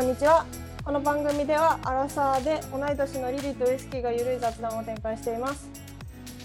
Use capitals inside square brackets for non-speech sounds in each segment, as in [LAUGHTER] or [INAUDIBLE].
こんにちはこの番組ではアラサーで同い年のリリーとウイスキーがゆるい雑談を展開しています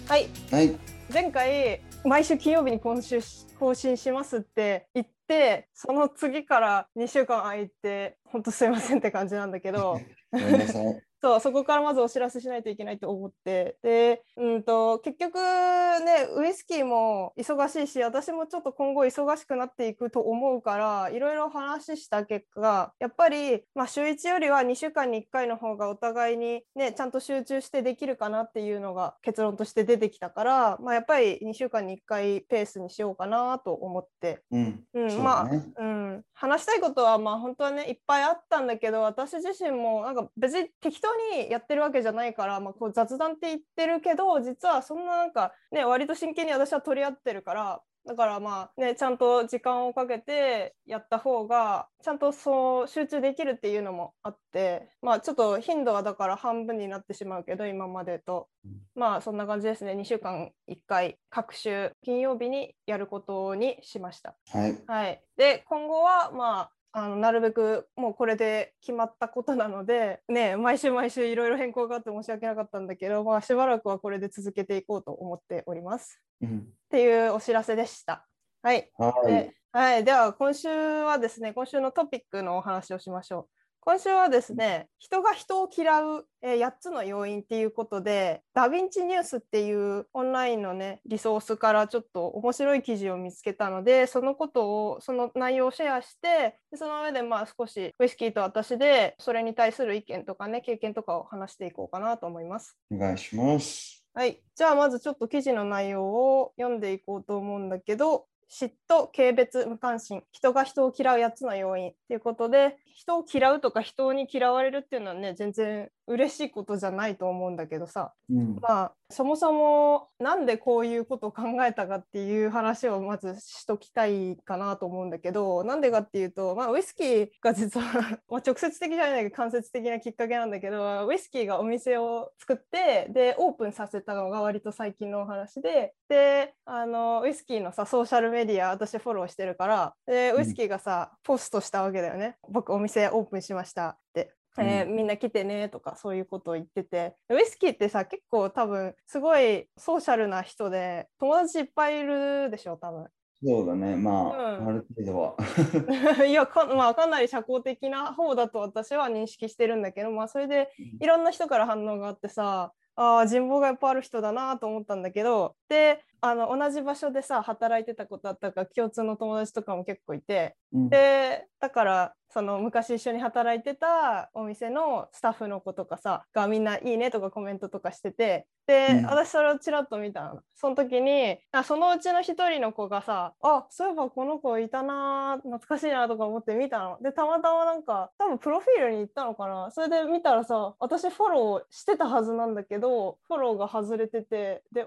はいはい。前回毎週金曜日に今週更新しますって言ってその次から2週間空いて本当すいませんって感じなんだけど [LAUGHS] ごめんなさい。そうそこからまずお知らせしないといけないと思ってで、うん、と結局ねウイスキーも忙しいし私もちょっと今後忙しくなっていくと思うからいろいろ話した結果やっぱり、まあ、週1よりは2週間に1回の方がお互いに、ね、ちゃんと集中してできるかなっていうのが結論として出てきたから、まあ、やっぱり2週間に1回ペースにしようかなと思ってうん。まあ。うん、話したいことはまあ本当はねいっぱいあったんだけど私自身もなんか別に適当にやってるわけじゃないから、まあ、こう雑談って言ってるけど実はそんななんかね割と真剣に私は取り合ってるからだからまあねちゃんと時間をかけてやった方がちゃんとそう集中できるっていうのもあってまあちょっと頻度はだから半分になってしまうけど今までとまあそんな感じですね2週間1回各週金曜日にやることにしました。はい。はい、で今後はまああのなるべくもうこれで決まったことなので、ね、毎週毎週いろいろ変更があって申し訳なかったんだけど、まあ、しばらくはこれで続けていこうと思っております。うん。っていうお知らせでした。はい、はい。ではい、では今週はですね今週のトピックのお話をしましょう。今週はですね人が人を嫌う、えー8つの要因っていうことでダヴィンチニュースっていうオンラインのねリソースからちょっと面白い記事を見つけたのでそのことをその内容をシェアしてでその上でまあ少しウイスキーと私でそれに対する意見とかね経験とかを話していこうかなと思います。お願いします。はい、じゃあまずちょっと記事の内容を読んでいこうと思うんだけど嫉妬、軽蔑、無関心、人が人を嫌う8つの要因ということで人を嫌うとか人に嫌われるっていうのはね全然嬉しいことじゃないと思うんだけどさうん。まあそもそもなんでこういうことを考えたかっていう話をまずしときたいかなと思うんだけどなんでかっていうと、まあ、ウイスキーが実は [LAUGHS] まあ直接的じゃないけど間接的なきっかけなんだけどウイスキーがお店を作ってでオープンさせたのが割と最近のお話でであのウイスキーのさソーシャルメディア私フォローしてるからでウイスキーがさ、ポストしたわけだよね僕お店オープンしましたって。えーうみんな来てねとかそういうことを言ってて。ウイスキーってさ結構多分すごいソーシャルな人で友達いっぱいいるでしょ多分。そうだね。まあ、うん。ある程度は。[LAUGHS] いやか,、まあ、かなり社交的な方だと私は認識してるんだけど、まあ、それでいろんな人から反応があってさあー人望がやっぱある人だなと思ったんだけどであの同じ場所でさ働いてたことあったから共通の友達とかも結構いて。うん。でだからその昔一緒に働いてたお店のスタッフの子とかさがみんな「いいね」とかコメントとかしてて。で、うん。私それをちらっと見たの。その時にあそのうちの一人の子がさ「あそういえばこの子いたな懐かしいな」とか思って見たの。でたまたまなんか多分プロフィールに行ったのかな。それで見たらさ私フォローしてたはずなんだけどフォローが外れてて。でん？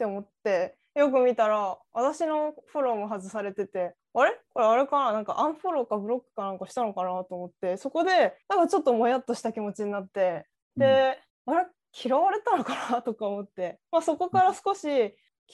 って思ってよく見たら私のフォローも外されててあれ？これあれかな？なんかアンフォローかブロックかなんかしたのかなと思ってそこでなんかちょっともやっとした気持ちになってで、あれ？嫌われたのかなとか思って、まあ、そこから少し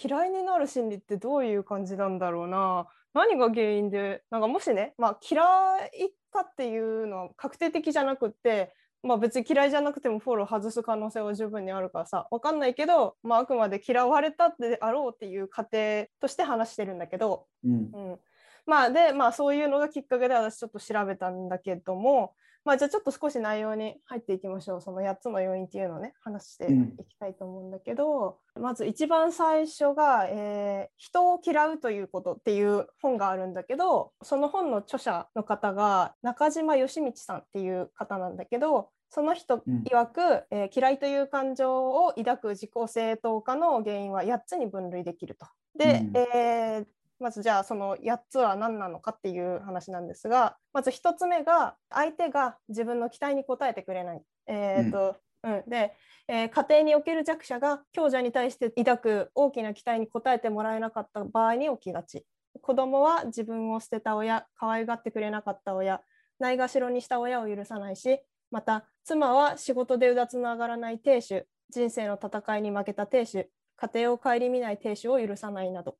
嫌いになる心理ってどういう感じなんだろうな。何が原因で？なんかもしね、まあ、嫌いかっていうのは確定的じゃなくってまあ、別に嫌いじゃなくてもフォロー外す可能性は十分にあるからさ分かんないけど、まあ、あくまで嫌われたであろうっていう過程として話してるんだけど、うん。うん、まあでまあそういうのがきっかけで私ちょっと調べたんだけどもまあじゃあちょっと少し内容に入っていきましょう。その8つの要因っていうのをね話していきたいと思うんだけど、まず一番最初が、えー人を嫌うということ」っていう本があるんだけどその本の著者の方が中島義道さんっていう方なんだけどその人うん曰く、えー嫌いという感情を抱く自己正当化の原因は8つに分類できると。で、うんえーまずじゃあその8つは何なのかっていう話なんですがまず1つ目が相手が自分の期待に応えてくれない。えーとうんで、えー家庭における弱者が強者に対して抱く大きな期待に応えてもらえなかった場合に起きがち。子供は自分を捨てた親可愛がってくれなかった親ないがしろにした親を許さないしまた妻は仕事でうだつの上がらない亭主人生の戦いに負けた亭主家庭を顧みない亭主を許さないなど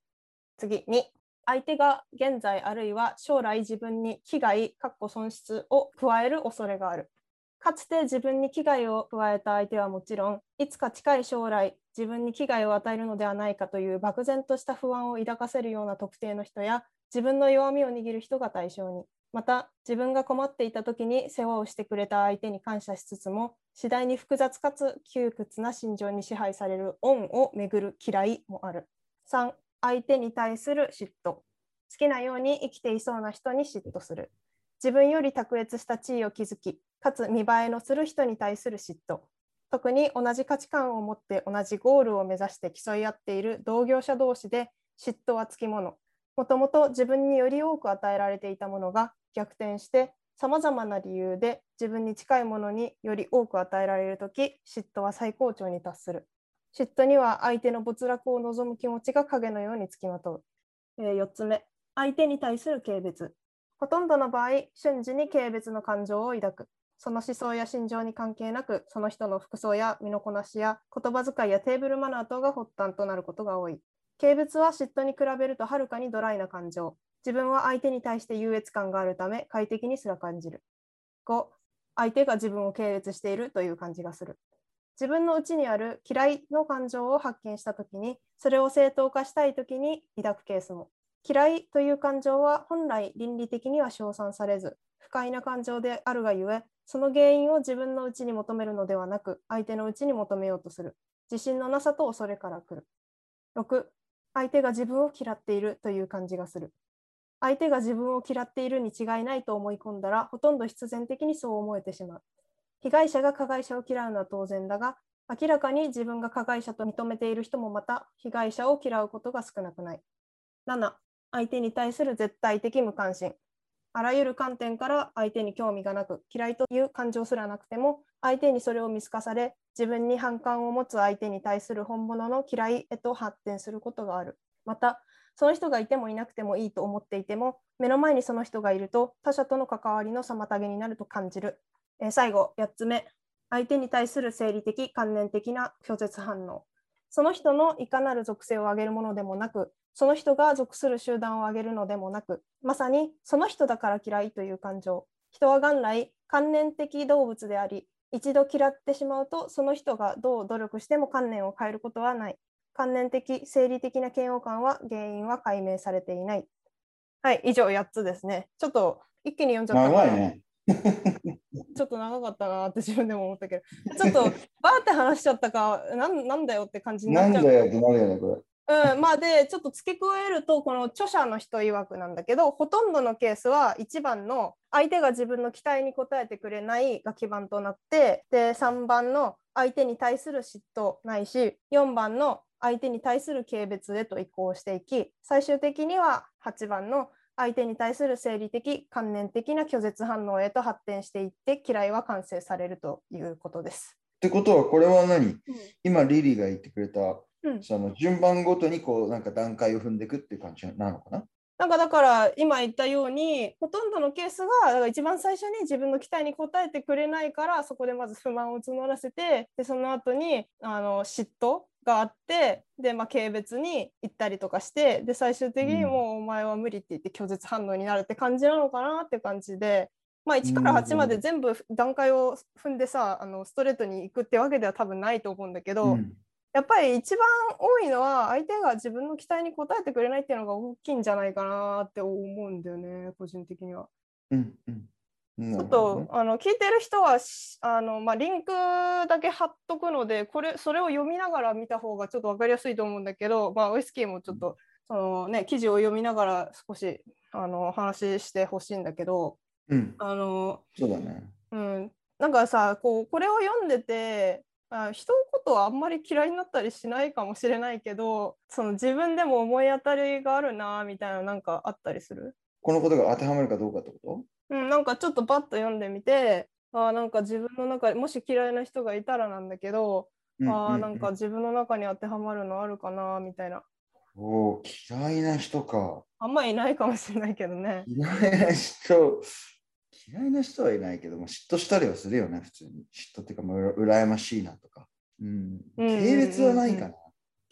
次に、相手が現在あるいは将来自分に危害、かっこ損失を加える恐れがある。かつて自分に危害を加えた相手はもちろん、いつか近い将来、自分に危害を与えるのではないかという漠然とした不安を抱かせるような特定の人や、自分の弱みを握る人が対象に。また、自分が困っていた時に世話をしてくれた相手に感謝しつつも、次第に複雑かつ窮屈な心情に支配される恩をめぐる嫌いもある。3、相手に対する嫉妬。好きなように生きていそうな人に嫉妬する。自分より卓越した地位を築き、かつ見栄えのする人に対する嫉妬。特に同じ価値観を持って同じゴールを目指して競い合っている同業者同士で嫉妬はつきもの。もともと自分により多く与えられていたものが逆転してさまざまな理由で自分に近いものにより多く与えられるとき嫉妬は最高潮に達する。嫉妬には相手の没落を望む気持ちが影のようにつきまとう。えー、4つ目、相手に対する軽蔑。ほとんどの場合、瞬時に軽蔑の感情を抱く。その思想や心情に関係なく、その人の服装や身のこなしや言葉遣いやテーブルマナー等が発端となることが多い。軽蔑は嫉妬に比べるとはるかにドライな感情。自分は相手に対して優越感があるため快適にすら感じる。5、相手が自分を軽蔑しているという感じがする。自分の内にある嫌いの感情を発見したときに、それを正当化したいときに抱くケースも。嫌いという感情は本来倫理的には称賛されず、不快な感情であるがゆえ、その原因を自分のうちに求めるのではなく、相手のうちに求めようとする。自信のなさと恐れから来る。6、相手が自分を嫌っているという感じがする。相手が自分を嫌っているに違いないと思い込んだら、ほとんど必然的にそう思えてしまう。被害者が加害者を嫌うのは当然だが、明らかに自分が加害者と認めている人もまた被害者を嫌うことが少なくない。7、相手に対する絶対的無関心。あらゆる観点から相手に興味がなく、嫌いという感情すらなくても、相手にそれを見透かされ、自分に反感を持つ相手に対する本物の嫌いへと発展することがある。また、その人がいてもいなくてもいいと思っていても、目の前にその人がいると他者との関わりの妨げになると感じる。えー、最後、8つ目。相手に対する生理的、観念的な拒絶反応。その人のいかなる属性を上げるものでもなく、その人が属する集団を上げるのでもなく、まさにその人だから嫌いという感情。人は元来観念的動物であり、一度嫌ってしまうと、その人がどう努力しても観念を変えることはない。観念的、生理的な嫌悪感は原因は解明されていない。はい、以上8つですね。ちょっと一気に読んじゃった長いね。[LAUGHS] ちょっと長かったなって自分でも思ったけど、ちょっとバーって話しちゃったか、なんなんだよって感じになっちゃう。なんだよってなるよね、これ。うん、まあでちょっと付け加えるとこの著者の人曰くなんだけどほとんどのケースは1番の相手が自分の期待に応えてくれないが基盤となってで3番の相手に対する嫉妬ないし4番の相手に対する軽蔑へと移行していき最終的には8番の相手に対する生理的観念的な拒絶反応へと発展していって嫌いは完成されるということです。ってことはこれは何、うん、今リリーが言ってくれた、うん、その順番ごとにこうなんか段階を踏んでいくっていう感じなのかな？なんかだから今言ったようにほとんどのケースがだから一番最初に自分の期待に応えてくれないからそこでまず不満を募らせてでその後にあの嫉妬？があってで、まあ、軽蔑に行ったりとかしてで最終的にもうお前は無理って言って拒絶反応になるって感じなのかなって感じで。まあ、1から8まで全部段階を踏んでさ、あのストレートに行くってわけでは多分ないと思うんだけど、うん、やっぱり一番多いのは相手が自分の期待に応えてくれないっていうのが大きいんじゃないかなって思うんだよね個人的には。うんうんちょっとあの聞いてる人はあの、まあ、リンクだけ貼っとくのでこれそれを読みながら見た方がちょっと分かりやすいと思うんだけど、まあ、ウイスキーもちょっとその、ね、記事を読みながら少しあの話してほしいんだけど、うん、あのそうだね、うん、なんかさこうこれを読んでてあ人のことはあんまり嫌いになったりしないかもしれないけどその自分でも思い当たりがあるなみたいななんかあったりする？このことが当てはまるかどうかってこと？うん、なんかちょっとバッと読んでみてあなんか自分の中でもし嫌いな人がいたらなんだけど、うんうんうん、あなんか自分の中に当てはまるのあるかなみたいな。お嫌いな人か。あんまいないかもしれないけどね。嫌いな人、嫌いな人はいないけども、嫉妬したりはするよね、普通に。嫉妬っていうか、まあ、羨ましいなとか。うん。軽蔑はないかな。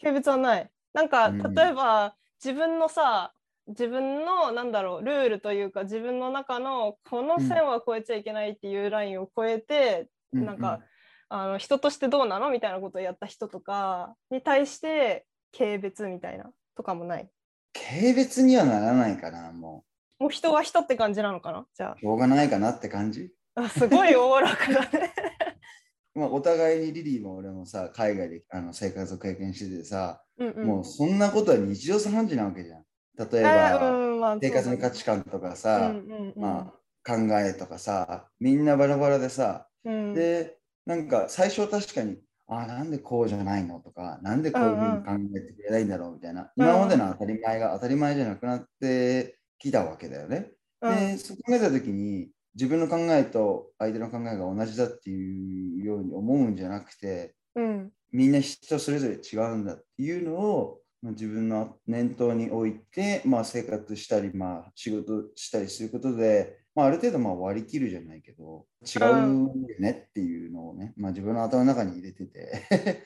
軽蔑はない。なんか、例えば、うん、自分のさ、自分のなんだろうルールというか自分の中のこの線は越えちゃいけないっていうラインを越えて、うんなんか、あの人としてどうなのみたいなことをやった人とかに対して軽蔑みたいなとかもない？軽蔑にはならないかな、ももう人は人って感じなのかな？じゃう。しょうがないかなって感じ？ああすごいおおらかだねまあ、お互いにリリーも俺もさ、海外であの生活を経験しててさ、うん、うん、もうそんなことは日常茶飯事なわけじゃん。例えあば、生活の価値値観とかさ、うんうんうん。まあ、考えとかさ、みんなバラバラでさ、うん、で、なんか最初は確かに、ああ、なんでこうじゃないのとか、なんでこういうふうに考えてくれないんだろうみたいな、うん今までの当たり前が当たり前じゃなくなってきたわけだよね。うん。で、そう考えたときに、自分の考えと相手の考えが同じだっていうように思うんじゃなくて、うん。みんな人それぞれ違うんだっていうのをまあ自分の念頭に置いて、まあ、生活したり、まあ、仕事したりすることで、まあ、ある程度まあ割り切るじゃないけど違うよねっていうのをね、まあ、自分の頭の中に入れてて。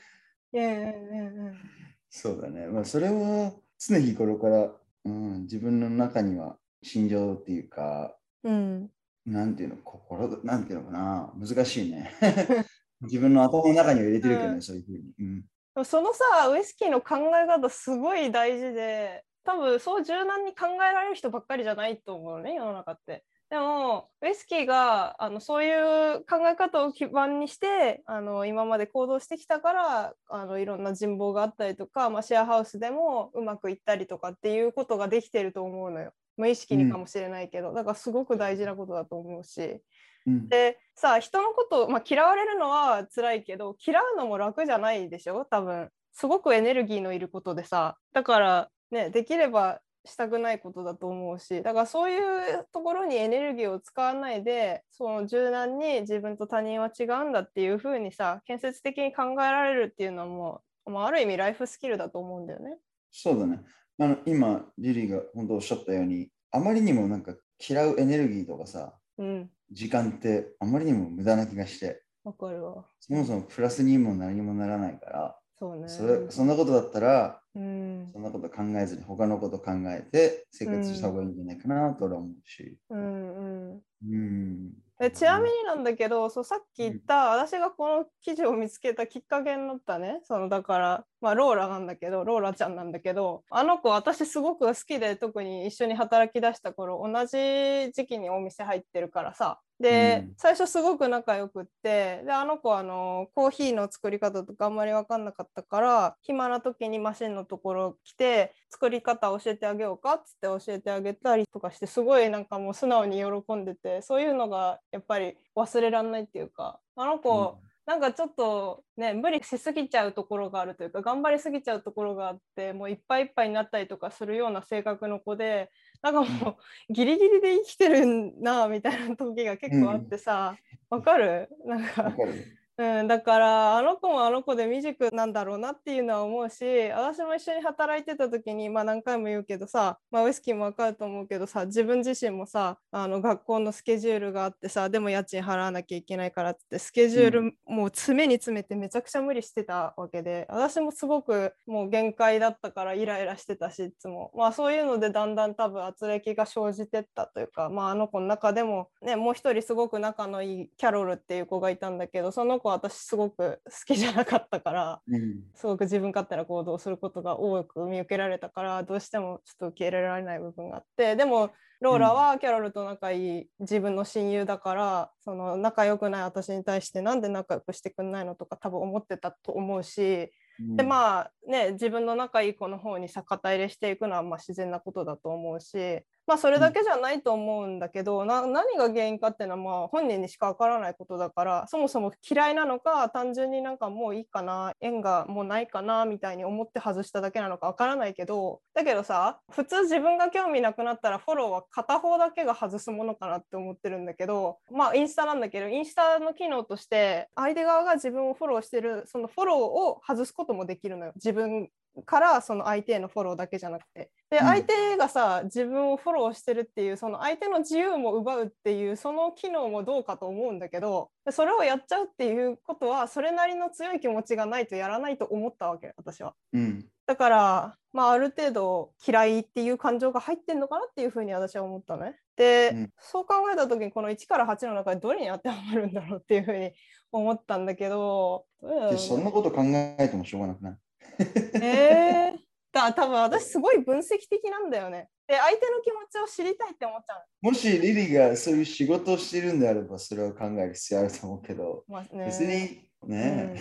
[LAUGHS] そうだね、まあ、それは常日頃から、うん、自分の中には心情っていうかうん。なんていうの心なんていうのかな。難しいね。[LAUGHS] 自分の頭の中には入れてるけどね、うん。そういうふうに、うん、そのさウイスキーの考え方すごい大事で多分そう柔軟に考えられる人ばっかりじゃないと思うね世の中って。でもウイスキーがあのそういう考え方を基盤にしてあの今まで行動してきたからあのいろんな人望があったりとか、まあ、シェアハウスでもうまくいったりとかっていうことができてると思うのよ無意識にかもしれないけど、だからすごく大事なことだと思うし。うん。でさ人のことを、まあ、嫌われるのは辛いけど嫌うのも楽じゃないでしょ？多分。すごくエネルギーのいることでさ。だからねできればしたくないことだと思うし。だからそういうところにエネルギーを使わないでその柔軟に自分と他人は違うんだっていう風にさ建設的に考えられるっていうのはもう、まあ、ある意味ライフスキルだと思うんだよね。そうだね。あの今、リリーが本当おっしゃったように、あまりにもなんか嫌うエネルギーとかさ、うん時間ってあまりにも無駄な気がして、わかるわ。そもそもプラスにも何にもならないから、そうね。それそんなことだったら、うんそんなこと考えずに他のこと考えて生活した方がいいんじゃないかなと思うし。うんうんうん。でちなみになんだけどそうさっき言った、私がこの記事を見つけたきっかけになったねそのだから、まあ、ローラなんだけどローラちゃんなんだけどあの子私すごく好きで特に一緒に働き出した頃同じ時期にお店入ってるからさ。で、うん。最初すごく仲良くってであの子あのコーヒーの作り方とかあんまり分かんなかったから暇な時にマシンのところ来て作り方教えてあげようかっつって教えてあげたりとかしてすごいなんかもう素直に喜んでてそういうのがやっぱり忘れらんないっていうかあの子、なんかちょっとね無理しすぎちゃうところがあるというか頑張りすぎちゃうところがあってもういっぱいいっぱいになったりとかするような性格の子でなんかもうギリギリで生きてるなみたいな時が結構あってさわ、かる？なんかわかる。うん、だからあの子もあの子で未熟なんだろうなっていうのは思うし私も一緒に働いてた時に、まあ、何回も言うけどさ、まあ、ウイスキーも分かると思うけどさ自分自身もさあの学校のスケジュールがあってさでも家賃払わなきゃいけないからってスケジュールもう詰めに詰めてめちゃくちゃ無理してたわけで私もすごくもう限界だったからイライラしてたしいつも、まあ、そういうのでだんだん多分圧力が生じてったというか、まあ、あの子の中でも、ね、もう一人すごく仲のいいキャロルっていう子がいたんだけどその子私すごく好きじゃなかったからうん。すごく自分勝手な行動をすることが多く見受けられたからどうしてもちょっと受け入れられない部分があってでもローラはキャロルと仲いい自分の親友だからその仲良くない私に対してなんで仲良くしてくんないのとか多分思ってたと思うしであ、まあね自分の仲いい子の方にさ肩入れしていくのはまあ自然なことだと思うしまあそれだけじゃないと思うんだけど、な何が原因かっていうのはまあ本人にしかわからないことだからそもそも嫌いなのか単純になんかもういいかな縁がもうないかなみたいに思って外しただけなのかわからないけどだけどさ普通自分が興味なくなったらフォローは片方だけが外すものかなって思ってるんだけどまあインスタなんだけどインスタの機能として相手側が自分をフォローしてるそのフォローを外すこともできるのよ。自分からその相手へのフォローだけじゃなくてでうん相手がさ、自分をフォローしてるっていうその相手の自由も奪うっていうその機能もどうかと思うんだけどでそれをやっちゃうっていうことはそれなりの強い気持ちがないとやらないと思ったわけ私は。うん。だから、まあ、ある程度嫌いっていう感情が入ってんのかなっていうふうに私は思ったね。で、うんそう考えた時にこの1から8の中でどれに当てはまるんだろうっていうふうに思ったんだけど、うねでそんなこと考えてもしょうがなくない？[LAUGHS] えー、だ多分私すごい分析的なんだよね。で相手の気持ちを知りたいって思っちゃうもしリリーがそういう仕事をしてるんであれば、それを考える必要あると思うけど、の。まあね、別にうね、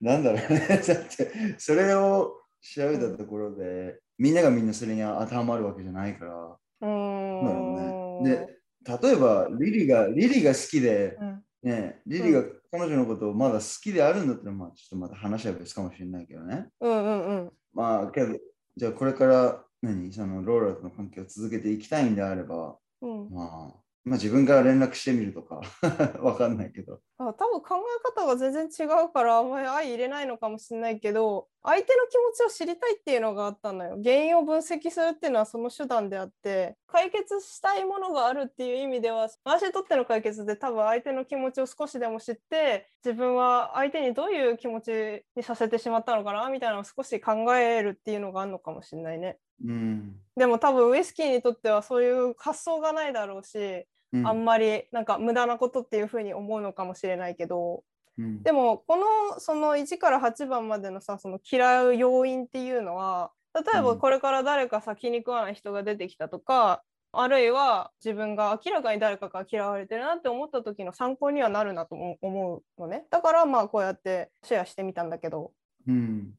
ん [LAUGHS] なんだろうね。[LAUGHS] だって、それを調べたところで、みんながみんなそれに当てはまるわけじゃないから、うーんね。で、例えばリリーが、リリーが好きで、うんね、リリーが彼女のことをまだ好きであるんだったら、まあ、ちょっとまた話は別かもしれないけどね。うんうんうん。まあ、けど、じゃあこれから何？そのローラとの関係を続けていきたいんであれば、うん。まあ、まあ自分から連絡してみるとか、[LAUGHS] わかんないけど。あ多分考え方が全然違うからあんまり相入れないのかもしれないけど相手の気持ちを知りたいっていうのがあったのよ原因を分析するっていうのはその手段であって解決したいものがあるっていう意味では私にとっての解決で多分相手の気持ちを少しでも知って自分は相手にどういう気持ちにさせてしまったのかなみたいなのを少し考えるっていうのがあるのかもしれないねうん。でも多分ウイスキーにとってはそういう発想がないだろうしうんあんまりなんか無駄なことっていうふうに思うのかもしれないけどうん。でもこのその1から8番までのさその嫌う要因っていうのは例えばうん。これから誰かさ気に食わない人が出てきたとか、あるいは自分が明らかに誰かから嫌われてるなって思った時の参考にはなるなと思思うのね。だからまあこうやってシェアしてみたんだけど。うん。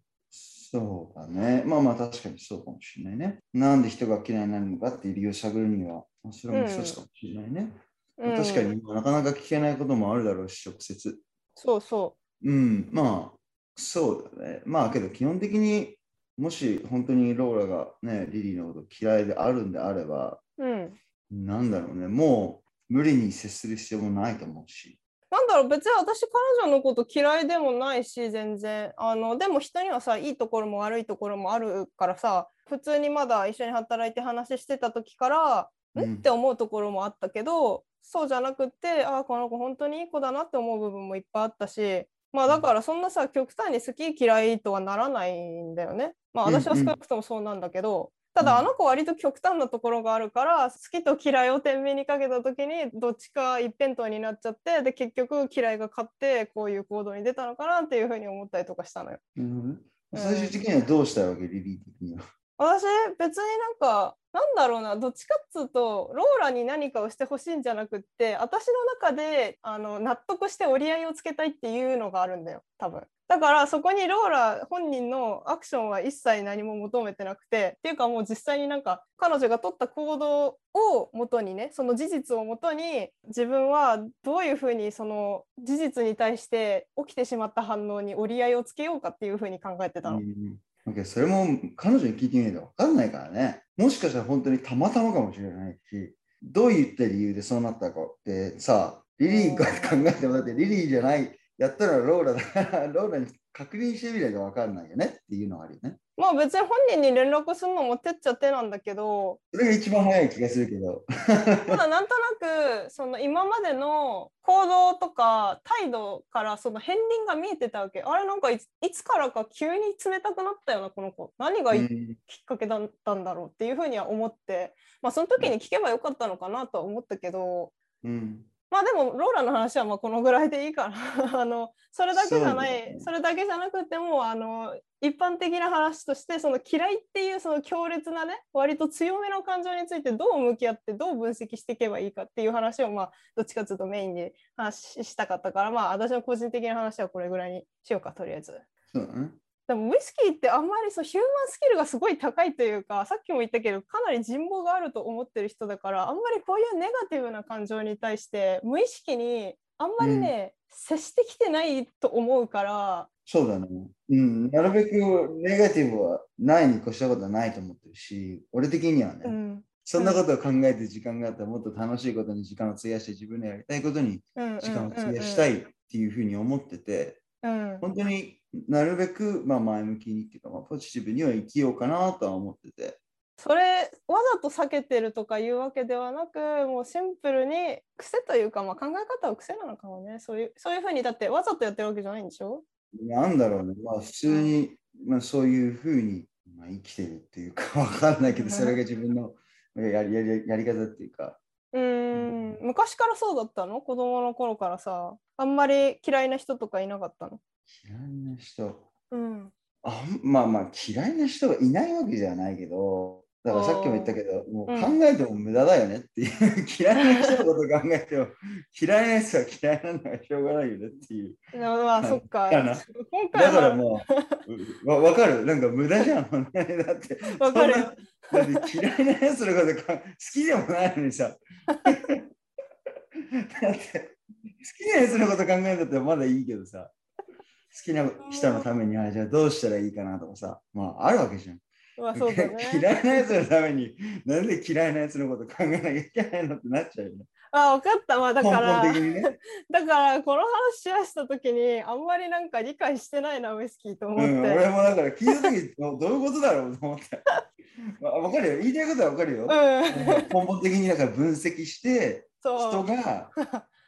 そうだね。まあまあ確かにそうかもしれないね。なんで人が嫌いになるのかっていう理由を探るには、まあそれも一つかもしれないね。うん確かになかなか聞けないこともあるだろうし、直接。そうそうん、まあ、そうだね。まあけど基本的にもし本当にローラがね、リリーのこと嫌いであるんであれば、ううんなんだろうね、もう無理に接する必要もないと思うし。なんだろう別に私彼女のこと嫌いでもないし全然。あのでも人にはさいいところも悪いところもあるからさ普通にまだ一緒に働いて話してた時からうん。んって思うところもあったけどそうじゃなくってあこの子本当にいい子だなって思う部分もいっぱいあったしまあだからそんなさ極端に好き嫌いとはならないんだよね。まあうん私は少なくともそうなんだけど、ただうんあの子割と極端なところがあるから好きと嫌いを天秤にかけた時にどっちか一辺倒になっちゃってで結局嫌いが勝ってこういう行動に出たのかなっていうふうに思ったりとかしたのよ。うん、最終的にはどうしたいわけ、リリー的には？私別になんかなんだろうなどっちかっつうとローラに何かをしてほしいんじゃなくって私の中であの納得して折り合いをつけたいっていうのがあるんだよ多分だからそこにローラ本人のアクションは一切何も求めてなくてっていうかもう実際になんか彼女が取った行動を元にねその事実をもとに自分はどういうふうにその事実に対して起きてしまった反応に折り合いをつけようかっていうふうに考えてたの。それも彼女に聞いてみないと分かんないからね。もしかしたら本当にたまたまかもしれないし、どういった理由でそうなったかってさ、リリーが考えてもだってリリーじゃない、やったらローラだ。ローラに確認してみないと分かんないよねっていうのがあるよね。まあ別に本人に連絡するのも手っちゃ手なんだけど。それが一番早い気がするけど。ただなんとなくその今までの行動とか態度からその片鱗が見えてたわけ。あれなんかいつからか急に冷たくなったよなこの子。何がきっかけだったんだろうっていうふうには思って。まあその時に聞けばよかったのかなとは思ったけど。うんまあでもローラの話はまあこのぐらいでいいかな [LAUGHS] あのそれだけじゃないそ,、れだけじゃなくてもあの一般的な話としてその嫌いっていうその強烈なね割と強めの感情についてどう向き合ってどう分析していけばいいかっていう話をまあどっちかというとメインで話したかったからまあ私の個人的な話はこれぐらいにしようかとりあえず。そうだね。でもウイスキーってあんまりそうヒューマンスキルがすごい高いというかさっきも言ったけどかなり人望があると思ってる人だからあんまりこういうネガティブな感情に対して無意識にあんまりね、接してきてないと思うからそうだね。うん。なるべくネガティブはないに越したことはないと思ってるし、俺的にはね。うんそんなことを考えて時間があったらもっと楽しいことに時間を費やして自分のやりたいことにうん時間を費やしたいっていうふうに思ってて、うん本当になるべく、まあ、前向きにっていうか、まあ、ポジティブには生きようかなとは思ってて。それわざと避けてるとかいうわけではなくもうシンプルに癖というか、まあ、考え方は癖なのかもね。そういうそういうふうにだってわざとやってるわけじゃないんでしょ？なんだろうね、まあ、普通に、まあ、そういうふうに、まあ、生きてるっていうか [LAUGHS] わかんないけどそれが自分のやりやりやり方っていうか。うん。昔からそうだったの？子供の頃からさ。あんまり嫌いな人とかいなかったの？嫌いな人。うんあまあまあ嫌いな人がいないわけじゃないけどだからさっきも言ったけどもう考えても無駄だよねっていう、嫌いな人のこと考えても [LAUGHS] 嫌いなやつは嫌いなのはしょうがないよねっていう。まあそっか。だからもうわ分かるなんか無駄じゃん。だってわかるだって嫌いなやつのことか好きでもないのにさ。[LAUGHS] だって好きなやつのこと考えたってまだいいけどさ。好きな人のためにあじゃあどうしたらいいかなとかさ、まああるわけじゃん。まあそうだね、[LAUGHS] 嫌いなやつのためになんで嫌いなやつのこと考えなきゃいけないのってなっちゃうよね。あ分かった。まあだから、ね、[LAUGHS] だからこの話し合した時にあんまりなんか理解してないなウイスキーと思って。うん、俺もだから聞いた時 [LAUGHS] どういうことだろうと思って。わかるよ。言いたいことはわかるよ。うん、根本的にだから分析して人が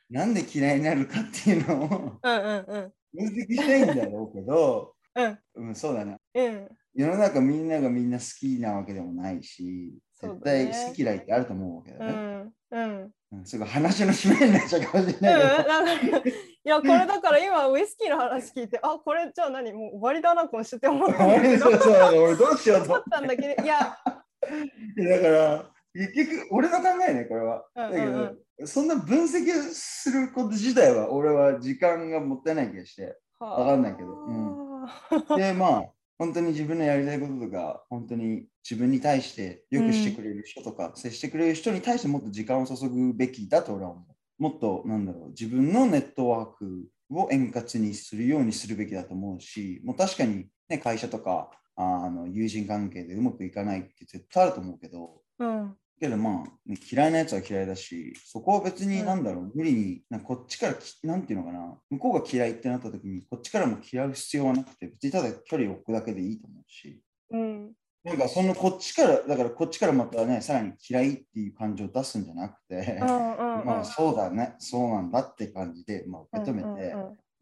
なんで嫌いになるかっていうのをうんうんうん分析したいんだろうけど、うん、うん、そうだね。うん、世の中みんながみんな好きなわけでもないし、絶対好き嫌いってあると思うわけだね。うんうん。うん、すごい話の締めになっちゃうかもしれないけど。うん、いやこれだから今ウイスキーの話聞いてあこれじゃあ何もう終わりだな今週って思ったんだけど。[LAUGHS] そうそう俺どうしようと思ったんだけどいや [LAUGHS] だから結局俺の考えねこれは。だけど、うんうん、そんな分析すること自体は俺は時間がもったいない気がして分かんないけど。うん、[LAUGHS] でまあ本当に自分のやりたいこととか本当に自分に対してよくしてくれる人とか、うん、接してくれる人に対してもっと時間を注ぐべきだと俺は思う。もっとなんだろう自分のネットワークを円滑にするようにするべきだと思うしもう確かに、ね、会社とかあの友人関係でうまくいかないって絶対あると思うけど、うん、けどまあ、ね、嫌いなやつは嫌いだしそこは別になんだろう、うん、無理になこっちからなんていうのかな向こうが嫌いってなった時にこっちからも嫌う必要はなくて別にただ距離を置くだけでいいと思うし、うん、なんかそのこっちからだからこっちからまたねさらに嫌いっていう感情を出すんじゃなくて、まあそうだねそうなんだって感じで、まあ、受け止めて、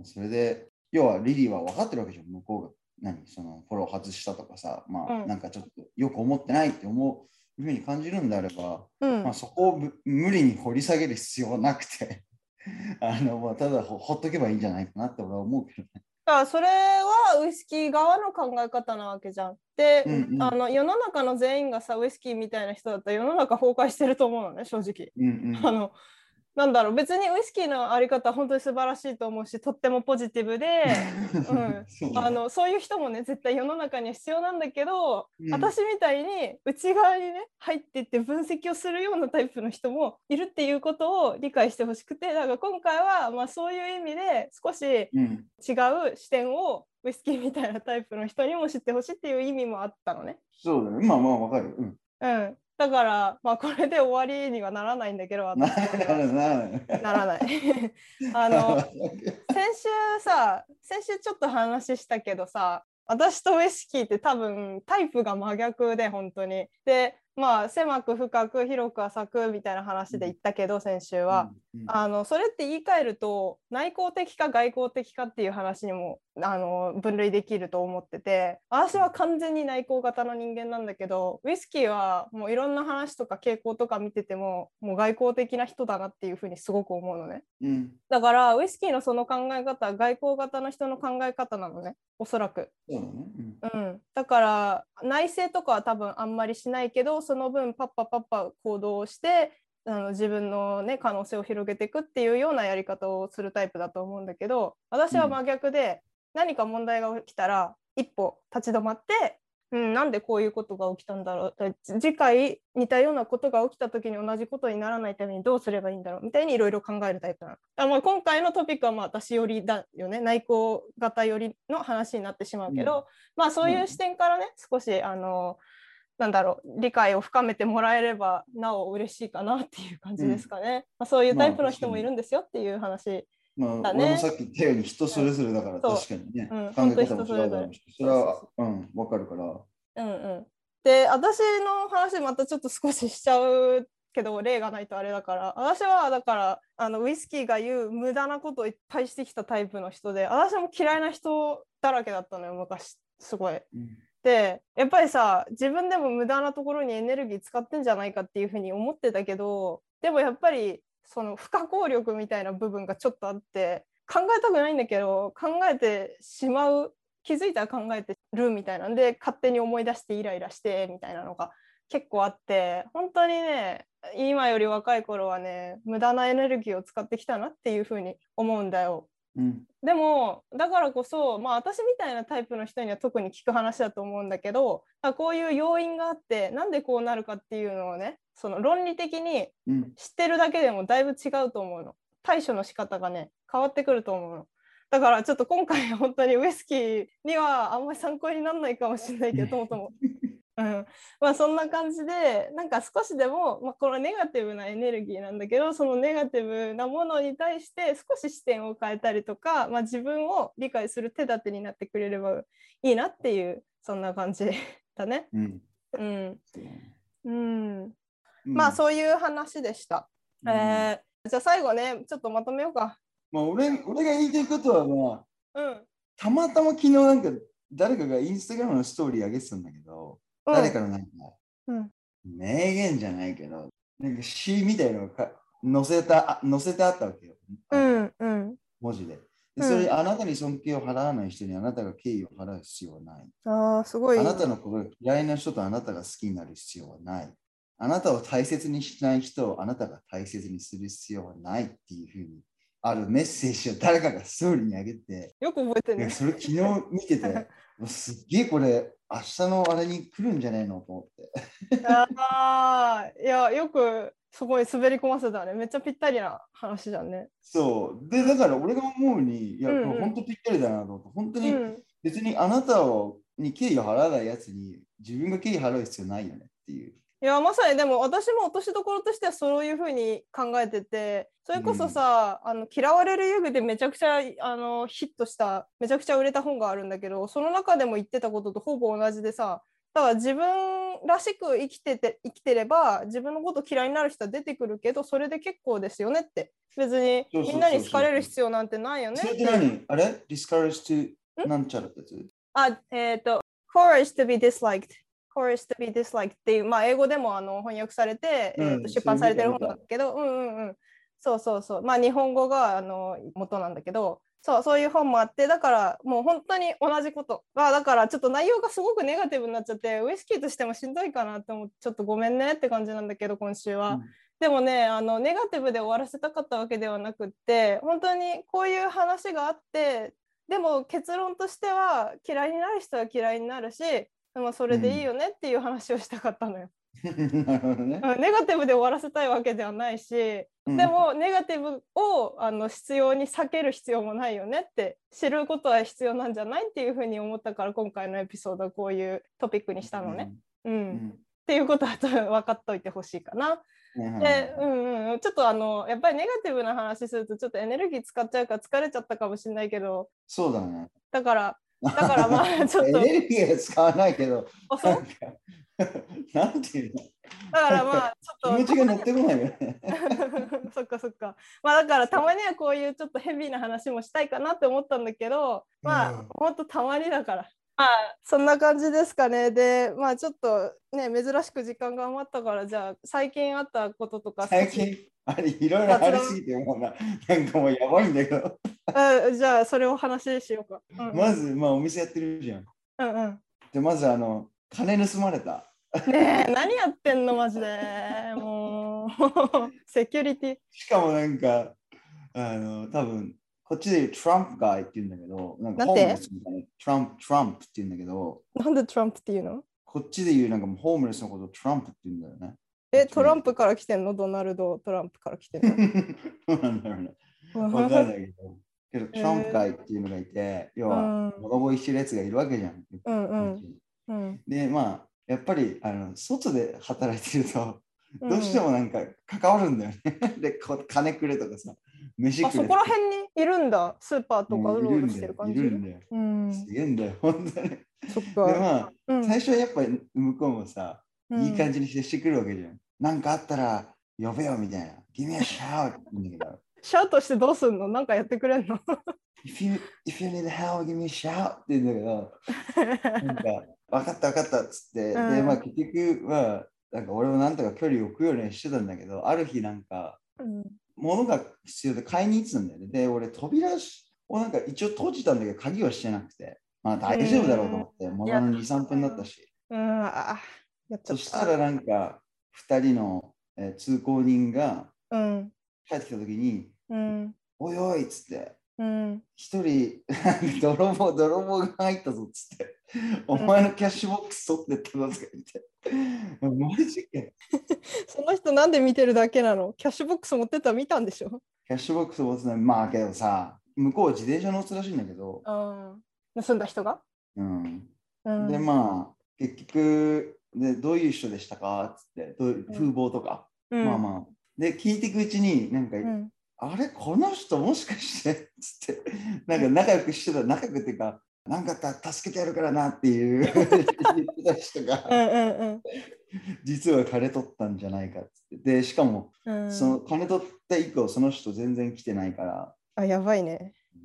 それで要はリリーは分かってるわけじゃん向こうが。何？そのフォロー外したとかさまあ、なんかちょっとよく思ってないって思ういうふうに感じるんであれば、うん、まあ、そこを無理に掘り下げる必要はなくて [LAUGHS] あの、まあ、ただほほっとけばいいんじゃないかなって俺は思うけどね。だからそれはウイスキー側の考え方なわけじゃん。で、うんうん、あの世の中の全員がさウイスキーみたいな人だったら世の中崩壊してると思うのね正直。うんうん、あのなんだろう別にウイスキーのあり方は本当に素晴らしいと思うしとってもポジティブで、うん、[LAUGHS] そうあのそういう人もね絶対世の中には必要なんだけど、うん私みたいに内側にね入ってって分析をするようなタイプの人もいるっていうことを理解してほしくてだから今回はまあそういう意味で少し違うんう視点をウイスキーみたいなタイプの人にも知ってほしいっていう意味もあったのね。そうだね。まあまあわかる。うん。うん、だからまあこれで終わりにはならないんだけど [LAUGHS] な私らない。[LAUGHS] あの先週さ先週ちょっと話したけどさ私とウイスキーって多分タイプが真逆で本当に。でまあ狭く深く広く浅くみたいな話で言ったけど先週は。うん、あのそれって言い換えると内向的か外向的かっていう話にもあの分類できると思ってて私は完全に内向型の人間なんだけどウイスキーはもういろんな話とか傾向とか見ててももう外向的な人だなっていうふうにすごく思うのね。うん。だからウイスキーのその考え方は外向型の人の考え方なのね。おそらく、そうん。うん、だから内省とかは多分あんまりしないけどその分パッパパッパ行動をしてあの自分の、ね、可能性を広げていくっていうようなやり方をするタイプだと思うんだけど私は真逆で、何か問題が起きたら一歩立ち止まって、うん、なんでこういうことが起きたんだろう。だ次回似たようなことが起きた時に同じことにならないためにどうすればいいんだろう。みたいにいろいろ考えるタイプなの。あまあ今回のトピックはまあ私寄りだよね。内向型寄りの話になってしまうけど、うん。まあそういう視点からね少しあのなんだろう理解を深めてもらえればなお嬉しいかなっていう感じですかね。まあ、そういうタイプの人もいるんですよっていう話まあ、俺もさっき言ったように人それぞれだから確かにね、う。ん。考え方も違うだろうし、それはそ、うん、わかるから。うんうん。で私の話またちょっと少ししちゃうけど例がないとあれだから。私はだからあのウイスキーが言う無駄なことをいっぱいしてきたタイプの人で私も嫌いな人だらけだったのよ昔すごい。うん。でやっぱりさ自分でも無駄なところにエネルギー使ってんじゃないかっていうふうに思ってたけどでもやっぱりその不可抗力みたいな部分がちょっとあって考えたくないんだけど考えてしまう気づいたら考えてるみたいなんで勝手に思い出してイライラしてみたいなのが結構あって本当にね今より若い頃はね無駄なエネルギーを使ってきたなっていうふうに思うんだよ。うん。でもだからこそ、まあ、私みたいなタイプの人には特に聞く話だと思うんだけどあこういう要因があってなんでこうなるかっていうのをねその論理的にうん。知ってるだけでもだいぶ違うと思うの。対処の仕方がね変わってくると思うの。だからちょっと今回本当にウイスキーにはあんまり参考にならないかもしれないけど [LAUGHS] ともとも。うん、[LAUGHS] まあそんな感じでなんか少しでも、まあ、これはネガティブなエネルギーなんだけどそのネガティブなものに対して少し視点を変えたりとか、まあ、自分を理解する手立てになってくれればいいなっていうそんな感じ [LAUGHS] だね。うん。うん。まあそういう話でした。うん。えーじゃあ最後ねちょっとまとめようか。まあ、俺俺が言いたいことは、まあ、うん。たまたま昨日なんか誰かがインスタグラムのストーリー上げてたんだけど、うん誰かのなんか、うん名言じゃないけど、なんか詩みたいのがか載せた、あ載せてあったわけよ。うんうん文字で。うんでそれ、あなたに尊敬を払わない人にあなたが敬意を払う必要はない。ああすごい。あなたのことが嫌いな人とあなたが好きになる必要はない。あなたを大切にしない人をあなたが大切にする必要はないっていうふうにあるメッセージを誰かがストーリーに上げて、よく覚えてるね。それ昨日見てて、も [LAUGHS] うすっげえこれ明日のあれに来るんじゃないのと思って。ああいやよくそこに滑り込ませたね。めっちゃぴったりな話だね。そう。で、だから俺が思うに、いや、こうんうんれ本当ぴったりだなと思って、本当にうん別にあなたをに敬意を払わないやつに自分が敬意払う必要ないよねっていう。いやまさにでも私も落としどころとしてはそういうふうに考えててそれこそさ、あの嫌われる遊具でめちゃくちゃあのヒットしためちゃくちゃ売れた本があるんだけどその中でも言ってたこととほぼ同じでさだから自分らしく生きてて生きてれば自分のこと嫌いになる人は出てくるけどそれで結構ですよねって。別にみんなに好かれる必要なんてないよねそれって何？あれ ?discourage to ん？なんちゃらってやつ？あ、えっ、と、courage to be disliked。Courage to be disliked っていう、まあ、英語でもあの翻訳されて、うんえーと出版されてる本だけど、うんうんうん。そうそうそう。まあ、日本語があの元なんだけど、そう、そういう本もあって、だからもう本当に同じこと。まあ、だからちょっと内容がすごくネガティブになっちゃって、ウイスキーとしてもしんどいかなって思って、ちょっとごめんねって感じなんだけど、今週は。うんでもねあのネガティブで終わらせたかったわけではなくって本当にこういう話があってでも結論としては嫌いになる人は嫌いになるしでもそれでいいよねっていう話をしたかったのよ。[LAUGHS] なるほどね。うんネガティブで終わらせたいわけではないしでもネガティブをあの必要に避ける必要もないよねって知ることは必要なんじゃないっていうふうに思ったから今回のエピソードはこういうトピックにしたのね。うんうん。っていうことは分かっといてほしいかな。うんで、うんうん、ちょっとあのやっぱりネガティブな話するとちょっとエネルギー使っちゃうから疲れちゃったかもしれないけどそうだね。だからだからまあ [LAUGHS] ちょっと。エネルギーは使わないけど、あそう？なんかなんていうの？だからまあちょっと。気持ちが乗ってこないよね。[LAUGHS] そっかそっか。まあだからたまにはこういうちょっとヘビーな話もしたいかなって思ったんだけどまあ、うん。ほんとたまにだからまあそんな感じですかね。でまあちょっとね珍しく時間が余ったからじゃあ最近あったこととか最近、あれ、いろいろありすぎて、もうな、なんかもうやばいんだけど。あじゃあそれを話しようか、うんうん、まず、まあ、お店やってるじゃん。うんうん。で、まず、あの、金盗まれた。ねえ何やってんのマジで。もう [LAUGHS] セキュリティ。しかもなんか、あの、多分こっちで言うトランプガイって言うんだけど、なんかホームレスみたいな。トランプ、トランプって言うんだけど、なんでトランプっていうの？こっちで言うなんかもうホームレスのことをトランプって言うんだよね。えトランプから来てんの？ドナルド・トランプから来てん [LAUGHS] そうなんだろうね。のわかんないけど。けど、トランプガイっていうのがいて、要は、うん。ボコボコしてるやつがいるわけじゃん。うんうん。うん。で、まあ、やっぱり、あの、外で働いてると、どうしてもなんか関わるんだよね。[LAUGHS] で、こ金くれとかさ、あそ飯くれこら辺にいるんだ。スーパーとかもううろうろしてる感じ？いるんだよ。うん。すげえんだよ、本当に。で、そっか。まあ、うん最初はやっぱり向こうもさ、いい感じ。じに接してくるわけじゃん。なんかあったら呼べよみたいな。Give me a shout! って言うんだけどシャウトしてどうすんの？なんかやってくれんの？If you, if you need help, give me a shout! って言うんだけど、なんか、分かった分かったっつって、で、うんまあ結局は、なんか俺もなんとか距離を置くようにはしてたんだけど、ある日なんか、うん物が必要で買いに行ってたんだよね。で、俺扉をなんか一応閉じたんだけど、鍵はしてなくて、まあ大丈夫だろうと思って、ものの2、3分だったし。うん、あやっ。そしたらなんか、2人の、えー通行人がうん、帰ってきた時に、うん、おいおいっつって、うん。一人、[LAUGHS] 泥棒、泥棒が入ったぞっつって、[LAUGHS] お前のキャッシュボックス取ってったぞとか？言って、マジかよ [LAUGHS] その人なんで見てるだけなの？キャッシュボックス持ってったら見たんでしょ？キャッシュボックス持ってたまあけどさ、向こう自転車乗ってたらしいんだけど、うん。盗んだ人が？うん。うん。で、まあ、結局、でどういう人でしたか？っつって、どう風貌とか、うん、まあまあ。で、聞いていくうちに、なんか、うん。あれ、この人もしかして？つって、なんか仲良くしてた、仲良くっていうか、なんかあったら助けてやるからなっていう [LAUGHS] 言ってた人が、うんうん実は金取ったんじゃないかって。で、しかも、うん。その金取った以降、その人全然来てないから、あ、やばいね。うん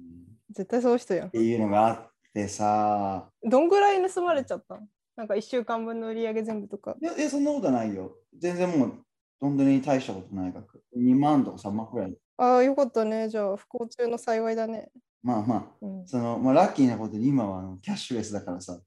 絶対そういう人やんっ。ていうのがあってさ、どんぐらい盗まれちゃったの？なんか1週間分の売り上げ全部とか。いや、いやそんなことないよ。全然もう、本当に大したことない額。2万とか3万くらい。ああ、よかったね。じゃあ、不幸中の幸いだね。まあまあ、うん、その、まあ、ラッキーなことに今はあのキャッシュレスだからさ、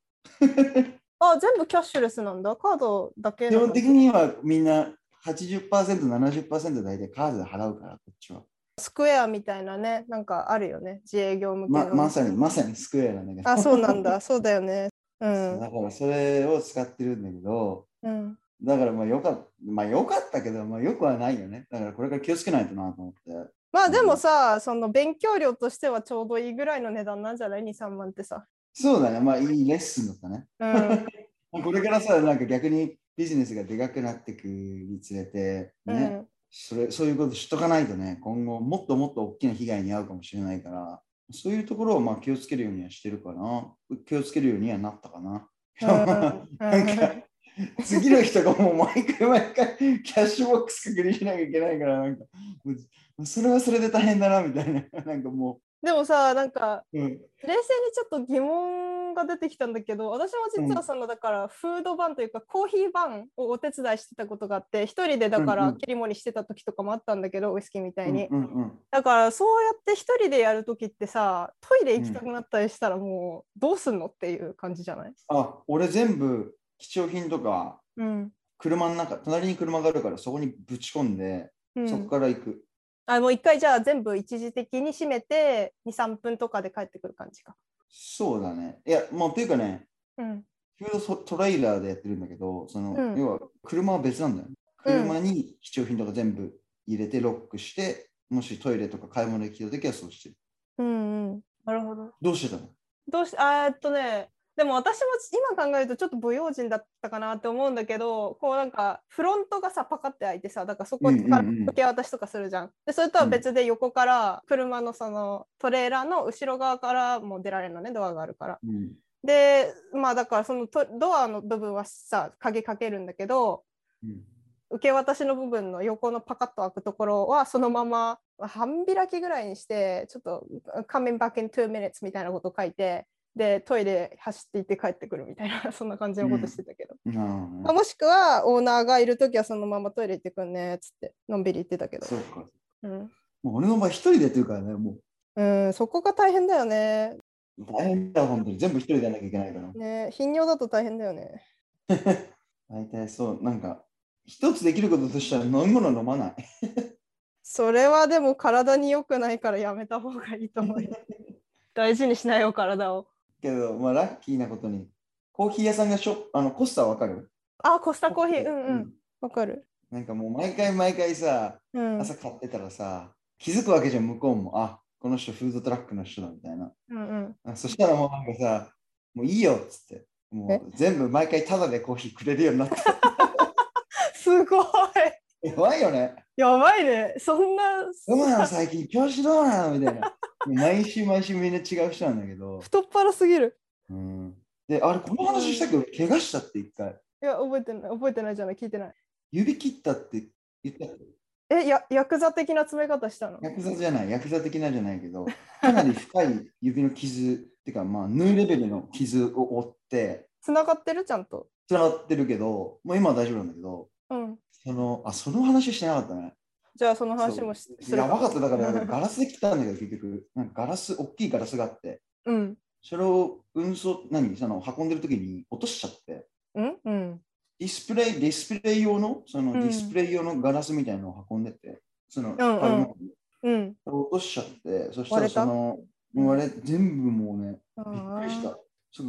あ、全部キャッシュレスなんだ？カードだけ基本的にはみんな80%、70%大体カードで払うから、こっちは。スクエアみたいなね、なんかあるよね。自営業向けの。ままさに、まさにスクエアなんだけど。あ、そうなんだ。そうだよね。う。ん。だからそれを使ってるんだけど、うん、だからまあよかった、まあよかったけど、まあよくはないよね。だからこれから気をつけないとなと思って。まあでもさ、その勉強料としてはちょうどいいぐらいの値段なんじゃない ?2、3万ってさ。そうだね、まあいいレッスンだったね。うん。[LAUGHS] まあこれからさ、なんか逆にビジネスがでかくなっていくにつれて、ね、うんそれそういうこと知っとかないとね、今後もっともっと大きな被害に遭うかもしれないから、そういうところをまあ気をつけるようにはしてるかな。気をつけるようにはなったかな。[LAUGHS] なんか次の人がもう毎回毎回キャッシュボックス確認しなきゃいけないから、なんか、それはそれで大変だなみたいな、[LAUGHS] なんかもでもさ、なんかう、うん、冷静にちょっと疑問が出てきたんだけど私も実はその、だからフードバンというかコーヒーバンをお手伝いしてたことがあって一人でだかうんうん。ら切り盛りしてた時とかもあったんだけど、ウイスキーみたいに、うんうんだからそうやって一人でやる時ってさトイレ行きたくなったりしたらもうどうすんのっていう感じじゃない、あ、俺全部貴重品とかうん。車の中、隣に車があるからそこにぶち込んで、うんそこから行く。あもう一回じゃあ全部一時的に閉めて23分とかで帰ってくる感じか。そうだね。いや、もうっていうかね、うんフードソトレイラーでやってるんだけど、その、うん要は車は別なんだよ。うん車に貴重品とか全部入れてロックして、もしトイレとか買い物行きた時はそうしてる。うんうん、なるほど。どうしてたの？どうしあっとねでも私も今考えるとちょっと不用心だったかなって思うんだけどこうなんかフロントがさパカって開いてさだからそこから受け渡しとかするじゃん。でそれとは別で横から車のそのトレーラーの後ろ側からも出られるのねドアがあるから。うん。でまあだからそのトドアの部分はさ鍵かけるんだけどうん受け渡しの部分の横のパカッと開くところはそのまま半開きぐらいにしてちょっと「coming back in two minutes」みたいなこと書いてでトイレ走って行って帰ってくるみたいな [LAUGHS] そんな感じのことしてたけど、なるほどねまあもしくはオーナーがいる時はそのままトイレ行ってくんねっつってのんびり言ってたけど。そうか。うん、もう俺の場合一人でやってるからね、もう。ん、そこが大変だよね。う大変だよ、本当に。全部一人でやらなきゃいけないから。ね頻尿だと大変だよね。[LAUGHS] 大体そう、なんか、一つできることとしては飲み物飲まない。[LAUGHS] それはでも体に良くないからやめた方がいいと思うよ。大事にしないよ体をけど、まあ、ラッキーなことに、コーヒー屋さんがしょあのコスタわかる？あコスタコーヒー。うんうん。わかる。なんかもう毎回毎回さ、うん。朝買ってたらさ、気づくわけじゃん、向こうも。あ、この人フードトラックの人だみたいな。うんうん。あそしたらもうなんかさ、もういいよっつって、もえ？う全部毎回タダでコーヒーくれるようになった。[LAUGHS] すごいやばいよね。やばいね。そんなどうなの最近調子どうなの？みたいな。毎週毎週みんな違う人なんだけど。太っ腹すぎる。うん、で、あれ、この話したけ？ど、怪我したって一回。いや、覚えてない。覚えてないじゃない。聞いてない。指切ったって言ったえ、や、ヤクザ的な詰め方したの？ヤクザじゃない、ヤクザ的なじゃないけど、かなり深い指の傷、ってか、まあ、縫うレベルの傷を負って、繋がってる？ちゃんと。つながってるけど、もう今は大丈夫なんだけど、うん。その、あ、その話してなかったね。じゃあその話もしするやばかった、だから、[LAUGHS] ガラスで切ったんだけど、結局、なんかガラス、大きいガラスがあって、うん。それを運送、何、その運んでる時に落としちゃって、うん？うん。ディスプレイ、ディスプレイ用の、そのうん。ディスプレイ用のガラスみたいなのを運んでて、その、んうん。うん。落としちゃって、そしたらその、割れ全部もうね、あびっくりしーた。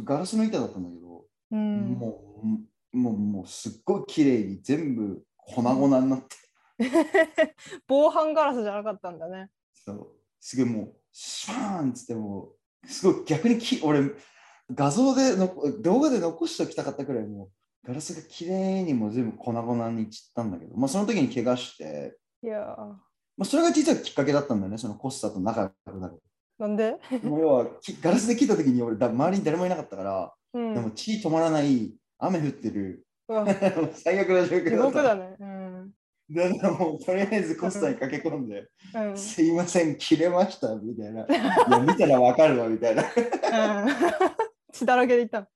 ガラスの板だったんだけど、うん。もう、もう、もうすっごい綺麗に全部粉々になって、[LAUGHS] 防犯ガラスじゃなかったんだね。そうすげえもう、シャーンっつってもう、すごい逆にき、俺、画像での、動画で残しておきたかったくらい、もう、ガラスが綺麗にもう全部粉々に散ったんだけど、まあその時に怪我して、いやーまあ、それが実はきっかけだったんだよね、そのコスタと仲良くなる。なんで？もう要はきガラスで切った時に俺だ周りに誰もいなかったから、うん。でも血止まらない、雨降ってる、[LAUGHS] 最悪な状況地だった。獄だね。うん。だからもうとりあえずコスタに駆け込んで、うん。すいません、切れましたみたいな。いや、見たらわかるわみたいな。うん [LAUGHS] 血だらけでいった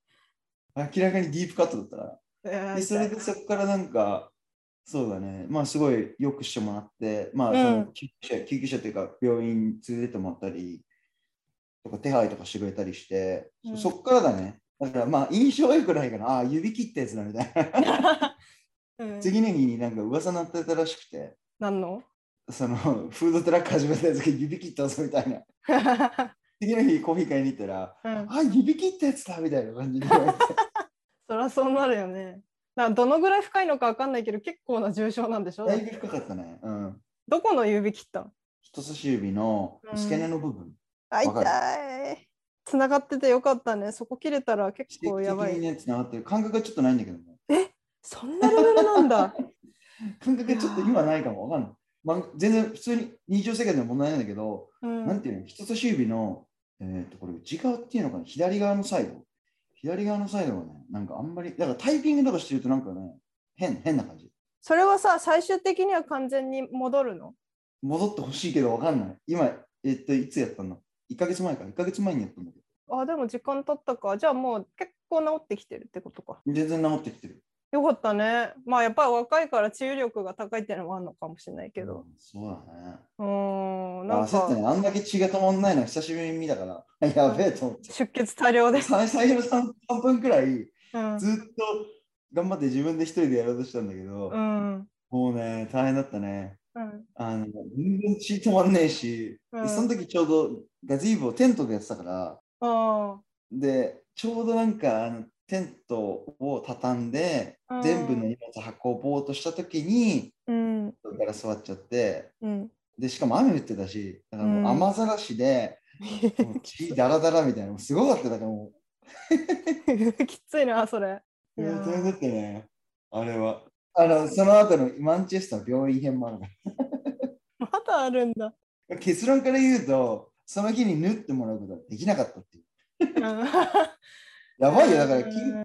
明らかにディープカットだったから。の。で、それでそこからなんか、そうだね、まあすごいよくしてもらって、まあうんその救急車、救急車っていうか病院連れてってもらったり、とか手配とかしてくれたりして、うんそこからだね。だからまあ印象は良くないかな、ああ、指切ったやつだみたいな。うん次の日になんか噂になってたらしくて、何の？そのフードトラック始めたやつが [LAUGHS] 指切ったぞみたいな。[LAUGHS] 次の日コーヒー買いに行ったら、うんあ、指切ったやつだみたいな感じで。[LAUGHS] そりゃそうなるよね。だからどのぐらい深いのかわかんないけど結構な重傷なんでしょ？だいぶ深かったね。うん。どこの指切ったの人差し指の付け根の部分。あわかる痛い。つながっててよかったね。そこ切れたら結構やばい。ね、つながってる。感覚がちょっとないんだけども。そんなレベルなんだ。[LAUGHS] 感覚がちょっと今ないかもわかんない。まあ、全然普通に日常生活でも問題ないんだけど、うんなんていうの、人差し指の、えー、とこれ内側っていうのかな、左側のサイド。左側のサイドがね、なんかあんまり、だからタイピングとかしてるとなんかね、変、変な感じ。それはさ、最終的には完全に戻るの？戻ってほしいけどわかんない。今、えっと、いつやったの ?1 ヶ月前か。1ヶ月前にやったんだけあ、でも時間経ったか。じゃあもう結構治ってきてるってことか。ど、全然治ってきてる。よかったね。まあやっぱり若いから治癒力が高いっていうのもあるのかもしれないけど。うんそうだね。うーん、なんか。あんだけ血が止まんないの久しぶりに見たから、やべえと思って。出血多量で。最最初の 3, 3分くらい、うんずっと頑張って自分で一人でやろうとしたんだけど、うん。もうね、大変だったね。うん。あの全然血止まんねえし、うんでその時ちょうどガゼーブをテントでやってたから、あで、ちょうどなんかあのテントを畳んで、うん全部の荷物運ぼうとした時に、あ。うん。ガラス割っちゃって、うん。で、しかも雨降ってたし、だからもううん雨ざらしで、もう血ダラダラみたいな、もうすごかった。だからも [LAUGHS] きついな、それ。う、いや、大変だったね、あれは。あの、その後のマンチェスター病院編もあるか [LAUGHS] まだあるんだ。ら。[LAUGHS] 結論から言うと、その日に縫ってもらうことはできなかったっていう。やばいよ、だから、緊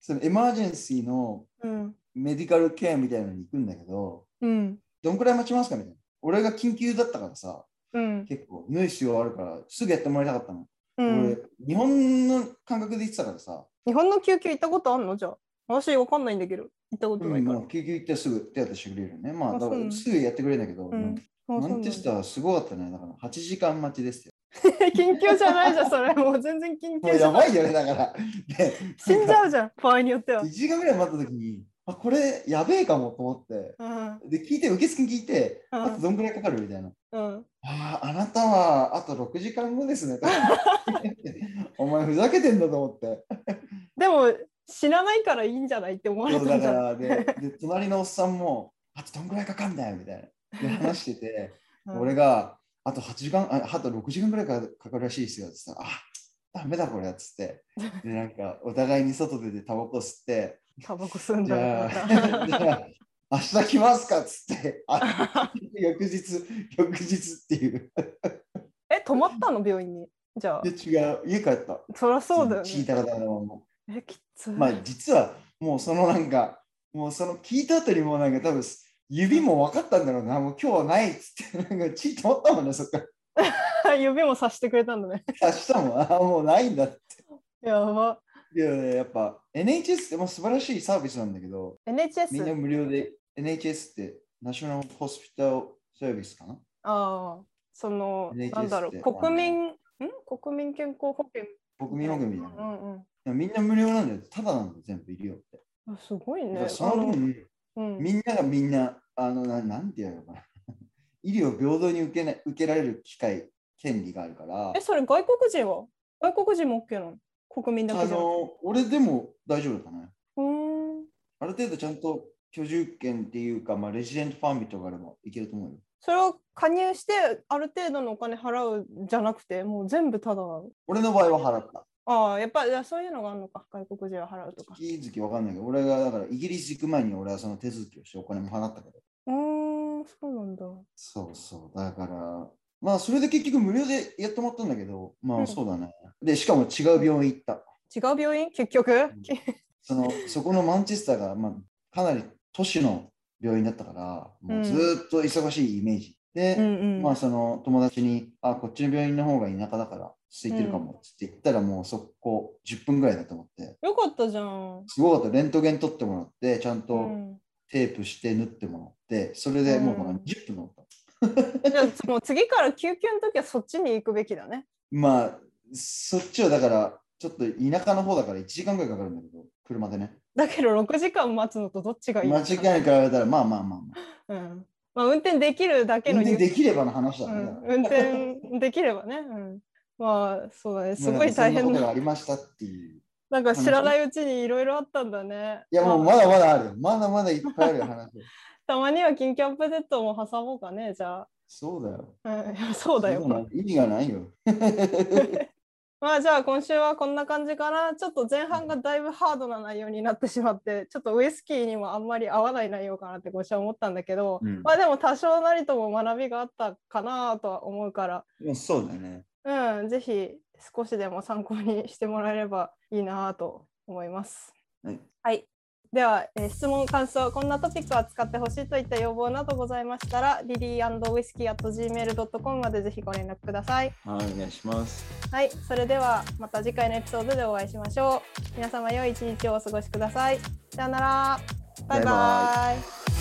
そのエマージェンシーのうん。メディカルケアみたいなのに行くんだけど、うん。どんくらい待ちますかみたいな。俺が緊急だったからさ、うん。結構縫う必要あるから、すぐやってもらいたかったの。うん俺、日本の感覚で言ってたからさ、日本の救急行ったことあんの？じゃあ。私わかんないんだけど。行ったことないから。うんまあ救急行ってすぐ手当てしてくれるよね。まあ、だからすぐやってくれるんだけど、うんマンチェスターすごかったね。だから8時間待ちですよ。[LAUGHS] 緊急じゃないじゃん、それ。もう全然緊急じゃん。やばいよね、だから。で死んじゃうじじゃん、場合によっては1。時間ぐらい待った時に、あ、これやべえかもと思って。うん。で、聞いて、受付に聞いて、うんあとどんぐらいかかるみたいな。うん。ああ、あなたはあと6時間後ですね。[LAUGHS] お前ふざけてんだと思って。でも、死なないからいいんじゃないって思われた。だからでで、隣のおっさんも、あとどんぐらいかかんだよみたいな。で、[LAUGHS] 話してて、うん俺が、あと8時間、ああと6時間ぐらいかかかるらしいですよって言ったら、あダメだこれっつって。で、なんか、お互いに外出てタバコ吸って、タバコ吸うんじだゃあ、じゃあ [LAUGHS] 明日来ますかっつって、あ翌日、翌日っていう。[LAUGHS] え、泊まったの？病院に？じゃあで、、違う、家帰った。そりゃそうだよね。聞いたらだの。え、きつい。まあ、実は、もうそのなんか、もうその聞いた後にもうなんか多分、指も分かったんだろうな、[LAUGHS] もう今日はないっつって、なんか血止まったもんね、そっから。[LAUGHS] 指もさしてくれたんだね。明日も、あもうないんだって。やば。いやね、やっぱ NHS ってもう素晴らしいサービスなんだけど、みんな NHS? 無料で NHS ってナショナルホスピタルサービスかな？ああ、その、NHS なんだろう、国民、ん？国民健康保険？国民保険みたいな。うんうん。みんな無料なんだよ。ただなんだよ、全部医療って。あすごいね。その分、うん、みんながみんな、あの、ななんて言うのかな。[LAUGHS] 医療を平等に受けな受けられる機会、権利があるからえ、、それ外国人は？外国人も OK なの？国民だけあじゃなくて。の、俺でも大丈夫だね。うーん。ある程度ちゃんと居住権っていうか、まあ、レジデントファーミットがあればいけると思うよ。それを加入してある程度のお金払うじゃなくて、もう全部ただなの？俺の場合は払った。ああ、やっぱいやそういうのがあるのか、外国人は払うとか。月々わかんないけど、俺がだからイギリス行く前に俺はその手続きをしてお金も払ったけど。うーん、そうなんだ。そうそう。だから、まあそれで結局無料でやってもらったんだけど、まうんあそうだね。で、しかも違う病院行った。違う病院？結局、んそのそこのマンチェスターが、まあ、かなり都市の病院だったから、もうずーっと忙しいイメージ。で、うんうん。まあその友達に、あ、こっちの病院の方が田舎だから空いてるかもって言ったら、もうそこ10分ぐらいだと思って、よかったじゃん。すごかった。レントゲン取ってもらって、ちゃんうとん、テープして縫ってもらって、それでもううん10分乗った。[LAUGHS] じゃあもう次から救急の時はそっちに行くべきだね。まあ、そっちはだから、ちょっと田舎の方だから1時間ぐらいかかるんだけど、車でね。だけど6時間待つのとどっちがいい間違いに比べたら、まあまあまあまあ。うんまあ、運転できるだけ運の転できればの話だね。うん、運転できればね。うん、まあそうだね。すごいまあ大変な。なありましたっていう。なんか知らないうちにいろいろあったんだね。いや、もうまだまだあるよ。まだまだいっぱいあるよ、話。たまには緊急アップデートも挟もうかね、じゃあ。そうだよ。うん、そうだよ。意味がないよ。[LAUGHS] まあじゃあ今週はこんな感じかな。ちょっと前半がだいぶハードな内容になってしまって、ちょっとウイスキーにもあんまり合わない内容かなってごしは思ったんだけど、うんまあでも多少なりとも学びがあったかなとは思うから、そうだね。うん、ぜひ少しでも参考にしてもらえればいいなと思います。はい。はい。では、えー質問、感想、こんなトピックは使ってほしいといった要望などございましたら、リリーウイスキー at gmail.com までぜひご連絡ください。はい、お願いします。はい、それではまた次回のエピソードでお会いしましょう。皆様良い一日をお過ごしください。さよなら。バイ。バイ「